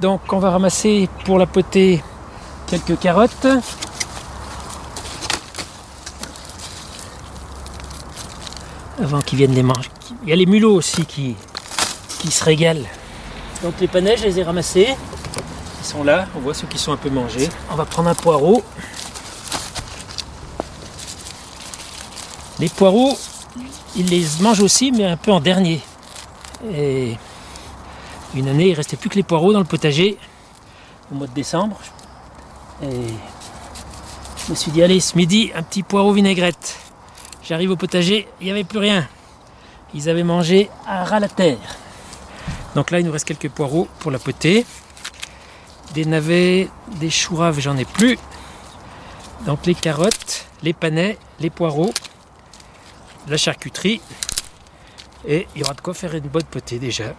Donc on va ramasser pour la potée quelques carottes. Avant qu'ils viennent les manger. Il y a les mulots aussi qui, qui se régalent. Donc les panais, je les ai ramassés. Ils sont là, on voit ceux qui sont un peu mangés. On va prendre un poireau. Les poireaux, ils les mangent aussi, mais un peu en dernier. Et une année, il restait plus que les poireaux dans le potager au mois de décembre. Et je me suis dit, allez, ce midi, un petit poireau vinaigrette. J'arrive au potager, il n'y avait plus rien. Ils avaient mangé à ras la terre. Donc là, il nous reste quelques poireaux pour la potée. Des navets, des choux raves, j'en ai plus. Donc les carottes, les panais, les poireaux, la charcuterie. Et il y aura de quoi faire une bonne potée déjà.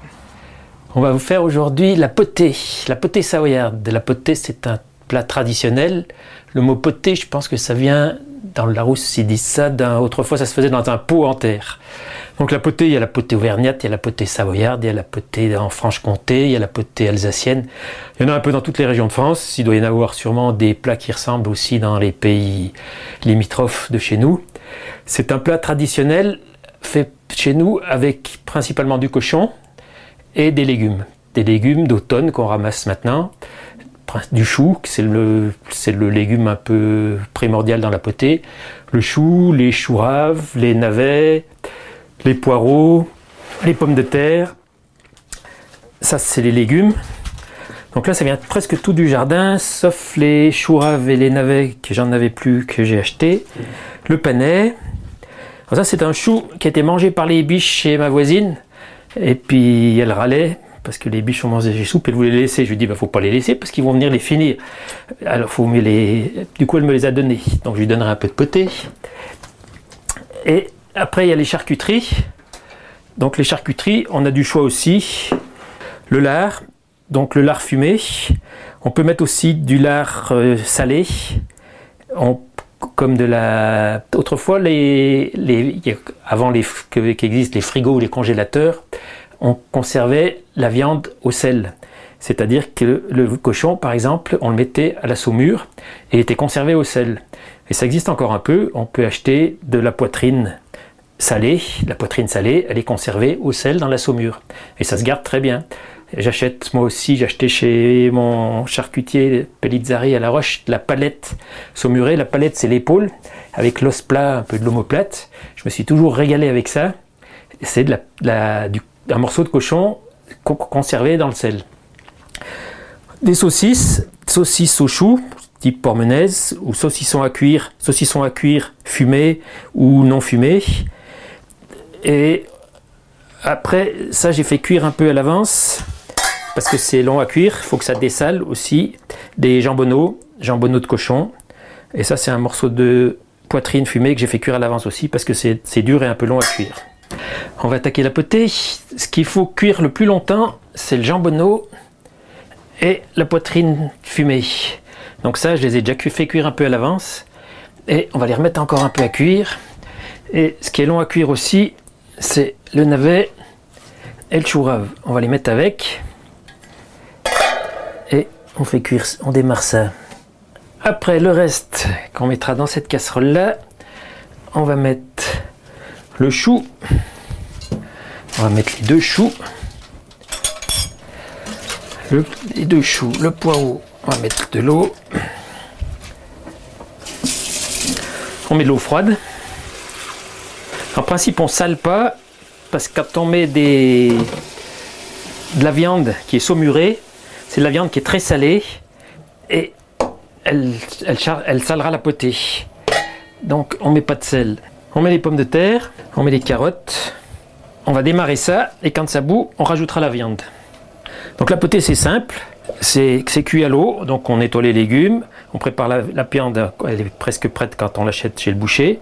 On va vous faire aujourd'hui la potée, la potée savoyarde. La potée, c'est un plat traditionnel. Le mot potée, je pense que ça vient dans le Larousse, ils disent ça. Autrefois, ça se faisait dans un pot en terre. Donc la potée, il y a la potée auvergnate, il y a la potée savoyarde, il y a la potée en Franche-Comté, il y a la potée alsacienne. Il y en a un peu dans toutes les régions de France. Il doit y en avoir sûrement des plats qui ressemblent aussi dans les pays limitrophes de chez nous. C'est un plat traditionnel fait chez nous avec principalement du cochon et des légumes. Des légumes d'automne qu'on ramasse maintenant. Du chou, c'est le, le légume un peu primordial dans la potée. Le chou, les choux raves, les navets, les poireaux, les pommes de terre. Ça, c'est les légumes. Donc là, ça vient presque tout du jardin, sauf les choux raves et les navets que j'en avais plus, que j'ai acheté. Le panais. Ça, c'est un chou qui a été mangé par les biches chez ma voisine. Et puis, elle râlait parce que les biches ont mangé les soupes, elle voulait les laisser. Je lui dis, bah, faut pas les laisser parce qu'ils vont venir les finir. Alors, faut me les. Du coup, elle me les a donnés. Donc, je lui donnerai un peu de potée. Et après, il y a les charcuteries. Donc, les charcuteries, on a du choix aussi. Le lard, donc le lard fumé. On peut mettre aussi du lard euh, salé. Comme de la. Autrefois, les, les, avant les, qu'existent les frigos ou les congélateurs, on conservait la viande au sel. C'est-à-dire que le cochon, par exemple, on le mettait à la saumure et était conservé au sel. Et ça existe encore un peu. On peut acheter de la poitrine salée. La poitrine salée, elle est conservée au sel dans la saumure. Et ça se garde très bien. J'achète, moi aussi, acheté chez mon charcutier Pellizzari à La Roche la palette saumurée. La palette, c'est l'épaule, avec l'os plat, un peu de l'omoplate. Je me suis toujours régalé avec ça. C'est de la, du, un morceau de cochon conservé dans le sel. Des saucisses, saucisses au chou, type pormenaise, ou saucissons à cuire, saucissons à cuire fumés ou non fumés. Et après, ça, j'ai fait cuire un peu à l'avance parce que c'est long à cuire. Il faut que ça dessale aussi. Des jambonneaux, jambonneaux de cochon. Et ça, c'est un morceau de poitrine fumée que j'ai fait cuire à l'avance aussi parce que c'est dur et un peu long à cuire. On va attaquer la potée. Ce qu'il faut cuire le plus longtemps, c'est le jambonneau et la poitrine fumée. Donc ça, je les ai déjà fait cuire un peu à l'avance. Et on va les remettre encore un peu à cuire. Et ce qui est long à cuire aussi, c'est le navet et le chou rave. On va les mettre avec. Et on fait cuire, on démarre ça. Après le reste qu'on mettra dans cette casserole là, on va mettre le chou. On va mettre les deux choux. les deux choux, le poireau, on va mettre de l'eau. On met de l'eau froide. En principe, on sale pas parce que quand on met de la viande qui est saumurée, c'est de la viande qui est très salée et elle, elle, salera la potée. Donc on met pas de sel. On met les pommes de terre, on met les carottes. On va démarrer ça et quand ça bout, on rajoutera la viande. Donc la potée c'est simple, c'est cuit à l'eau, donc on nettoie les légumes, on prépare la, la viande, elle est presque prête quand on l'achète chez le boucher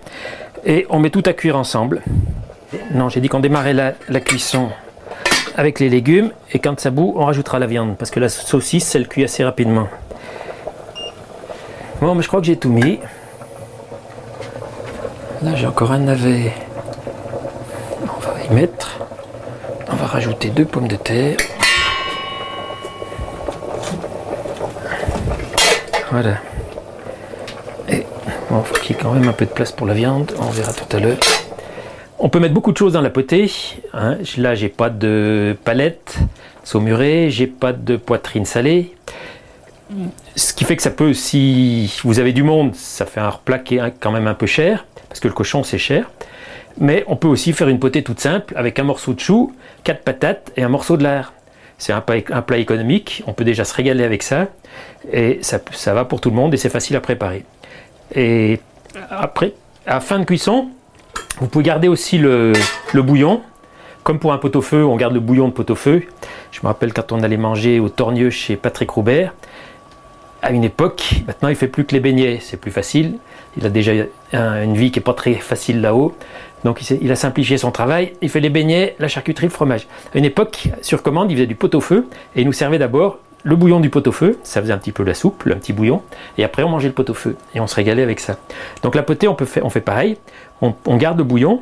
et on met tout à cuire ensemble. Non, j'ai dit qu'on démarrait la, cuisson avec les légumes et quand ça bout, on rajoutera la viande parce que la saucisse, elle cuit assez rapidement. Bon, mais je crois que j'ai tout mis. Là, j'ai encore un navet. On va y mettre. On va rajouter deux pommes de terre. Voilà. Bon, faut qu'il y ait quand même un peu de place pour la viande, on verra tout à l'heure. On peut mettre beaucoup de choses dans la potée. Hein. Là, j'ai pas de palette saumurée, j'ai pas de poitrine salée. Ce qui fait que ça peut, si vous avez du monde, ça fait un replat qui est quand même un peu cher, parce que le cochon c'est cher. Mais on peut aussi faire une potée toute simple avec un morceau de chou, quatre patates et un morceau de lard. C'est un, plat économique, on peut déjà se régaler avec ça. Et ça va pour tout le monde et c'est facile à préparer. Et après, à fin de cuisson, vous pouvez garder aussi le, bouillon. Comme pour un pot-au-feu, on garde le bouillon de pot-au-feu. Je me rappelle quand on allait manger au Tornieux chez Patrick Roubert. À une époque, maintenant il fait plus que les beignets, c'est plus facile. Il a déjà une vie qui n'est pas très facile là-haut. Donc il, a simplifié son travail. Il fait les beignets, la charcuterie, le fromage. À une époque, sur commande, il faisait du pot-au-feu et il nous servait d'abord le bouillon du pot-au-feu, ça faisait un petit peu la soupe, un petit bouillon, et après on mangeait le pot-au-feu, et on se régalait avec ça. Donc la potée, on, peut faire, on fait pareil, on, garde le bouillon,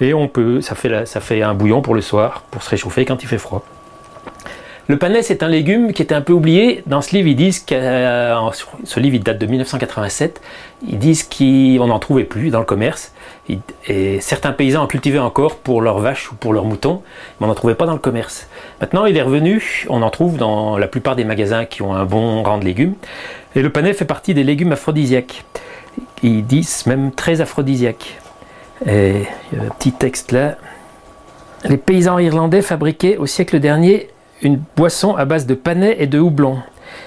et on peut, ça fait, ça fait un bouillon pour le soir, pour se réchauffer quand il fait froid. Le panais, c'est un légume qui était un peu oublié. Dans ce livre, ils disent que euh, ce livre il date de 1987. Ils disent qu'on n'en trouvait plus dans le commerce. Et certains paysans en cultivaient encore pour leurs vaches ou pour leurs moutons, mais on n'en trouvait pas dans le commerce. Maintenant, il est revenu. On en trouve dans la plupart des magasins qui ont un bon rang de légumes. Et le panais fait partie des légumes aphrodisiaques. Ils disent même très aphrodisiaques. Et il y a un petit texte là. Les paysans irlandais fabriquaient au siècle dernier une boisson à base de panais et de houblon.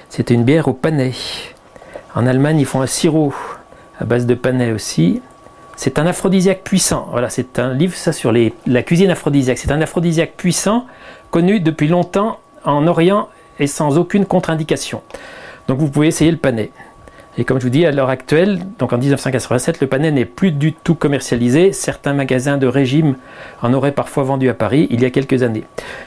C'était une bière au panais. En Allemagne, ils font un sirop à base de panais aussi. C'est un aphrodisiaque puissant. Voilà, c'est un livre ça sur la cuisine aphrodisiaque. C'est un aphrodisiaque puissant, connu depuis longtemps en Orient et sans aucune contre-indication. Donc vous pouvez essayer le panais. Et comme je vous dis, à l'heure actuelle, donc en 1987, le panais n'est plus du tout commercialisé. Certains magasins de régime en auraient parfois vendu à Paris il y a quelques années.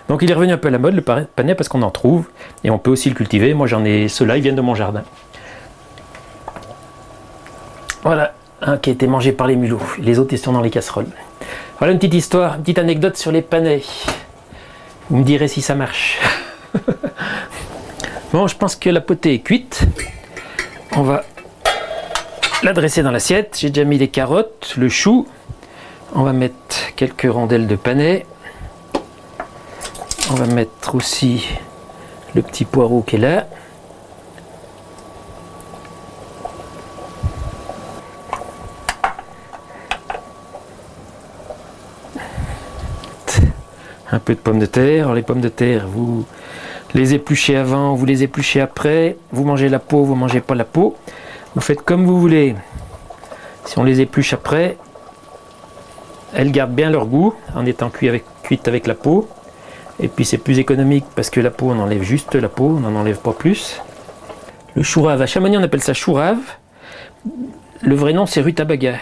Donc il est revenu un peu à la mode, le panais, parce qu'on en trouve. Et on peut aussi le cultiver. Moi j'en ai ceux-là, ils viennent de mon jardin. Voilà, un qui a été mangé par les mulots. Les autres, ils sont dans les casseroles. Voilà une petite histoire, une petite anecdote sur les panais. Vous me direz si ça marche. bon, je pense que la potée est cuite. On va la dresser dans l'assiette. J'ai déjà mis les carottes, le chou. On va mettre quelques rondelles de panais. On va mettre aussi le petit poireau qui est là. Un peu de pommes de terre. les pommes de terre, vous les éplucher avant, vous les épluchez après, vous mangez la peau, vous mangez pas la peau. Vous faites comme vous voulez. Si on les épluche après, elles gardent bien leur goût en étant avec, cuites avec la peau. Et puis c'est plus économique parce que la peau, on enlève juste la peau, on n'en enlève pas plus. Le chourave, à Chamonix on appelle ça chourave. Le vrai nom c'est rutabaga.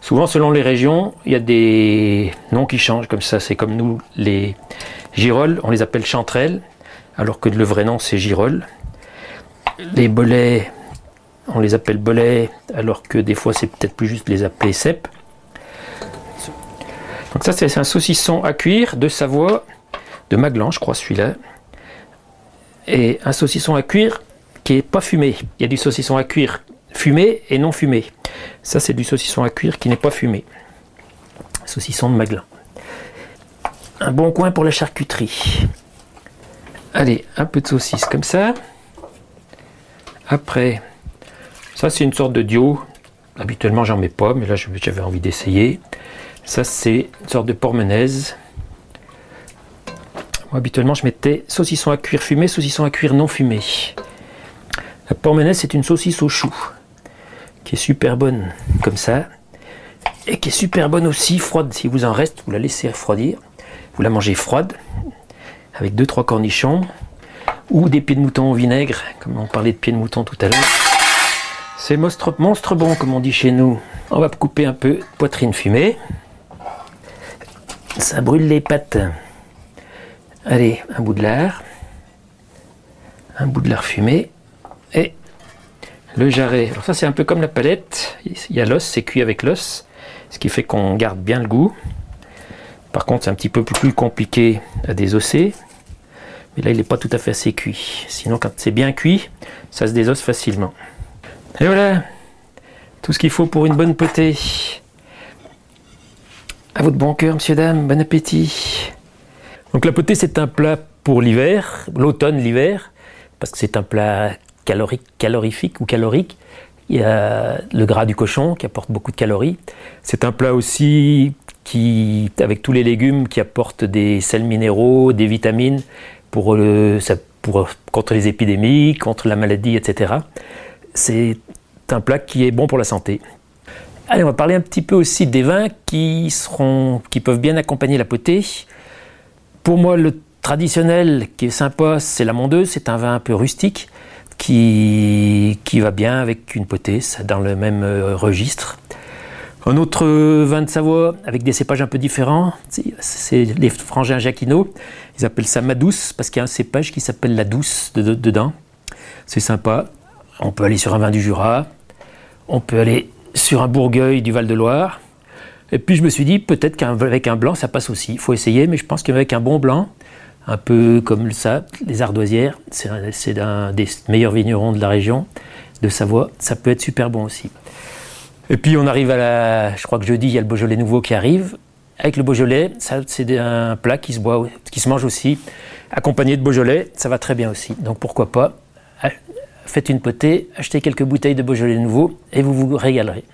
Souvent selon les régions, il y a des noms qui changent comme ça. C'est comme nous, les girolles, on les appelle chanterelles alors que le vrai nom c'est Girol. Les bolets, on les appelle bolets, alors que des fois c'est peut-être plus juste les appeler cèpes. Donc ça c'est un saucisson à cuire de Savoie, de Maglan je crois celui-là. Et un saucisson à cuire qui est pas fumé. Il y a du saucisson à cuire fumé et non fumé. Ça c'est du saucisson à cuire qui n'est pas fumé. Saucisson de Maglan. Un bon coin pour la charcuterie. Allez, un peu de saucisse comme ça. Après, ça c'est une sorte de dio. Habituellement j'en mets pas, mais là j'avais envie d'essayer. Ça c'est une sorte de pormenaise. Moi habituellement je mettais saucisson à cuire fumé, saucisson à cuire non fumé. La pormenaise c'est une saucisse au chou qui est super bonne comme ça et qui est super bonne aussi froide. Si vous en reste, vous la laissez refroidir. Vous la mangez froide avec 2-3 cornichons ou des pieds de mouton au vinaigre, comme on parlait de pieds de mouton tout à l'heure. C'est monstre, bon, comme on dit chez nous. On va couper un peu de poitrine fumée. Ça brûle les pattes. Allez, un bout de lard. Un bout de lard fumé. Et le jarret. Alors ça c'est un peu comme la palette. Il y a l'os, c'est cuit avec l'os. Ce qui fait qu'on garde bien le goût. Par contre c'est un petit peu plus compliqué à désosser. Mais là, il n'est pas tout à fait assez cuit. Sinon, quand c'est bien cuit, ça se désosse facilement. Et voilà, tout ce qu'il faut pour une bonne potée. À votre bon cœur, monsieur, dame, bon appétit. Donc la potée, c'est un plat pour l'hiver, l'automne, l'hiver, parce que c'est un plat calorique, calorifique ou calorique. Il y a le gras du cochon qui apporte beaucoup de calories. C'est un plat aussi qui, avec tous les légumes, qui apporte des sels minéraux, des vitamines pour, le, contre les épidémies, contre la maladie, etc. C'est un plat qui est bon pour la santé. Allez, on va parler un petit peu aussi des vins qui, seront, qui peuvent bien accompagner la potée. Pour moi, le traditionnel qui est sympa, c'est la Mondeuse. C'est un vin un peu rustique qui, qui va bien avec une potée, dans le même euh, registre. Un autre vin de Savoie avec des cépages un peu différents, c'est les frangins Jacquino. Ils appellent ça Madouce parce qu'il y a un cépage qui s'appelle la douce dedans. C'est sympa. On peut aller sur un vin du Jura, on peut aller sur un Bourgueil du Val-de-Loire. Et puis je me suis dit, peut-être qu'avec un blanc, ça passe aussi. Il faut essayer, mais je pense qu'avec un bon blanc, un peu comme ça, les ardoisières, c'est un des meilleurs vignerons de la région de Savoie, ça peut être super bon aussi. Et puis on arrive à la, je crois que jeudi, il y a le Beaujolais nouveau qui arrive. Avec le Beaujolais, c'est un plat qui se, boit, qui se mange aussi, accompagné de Beaujolais, ça va très bien aussi. Donc pourquoi pas faites une potée, achetez quelques bouteilles de Beaujolais nouveau et vous vous régalerez.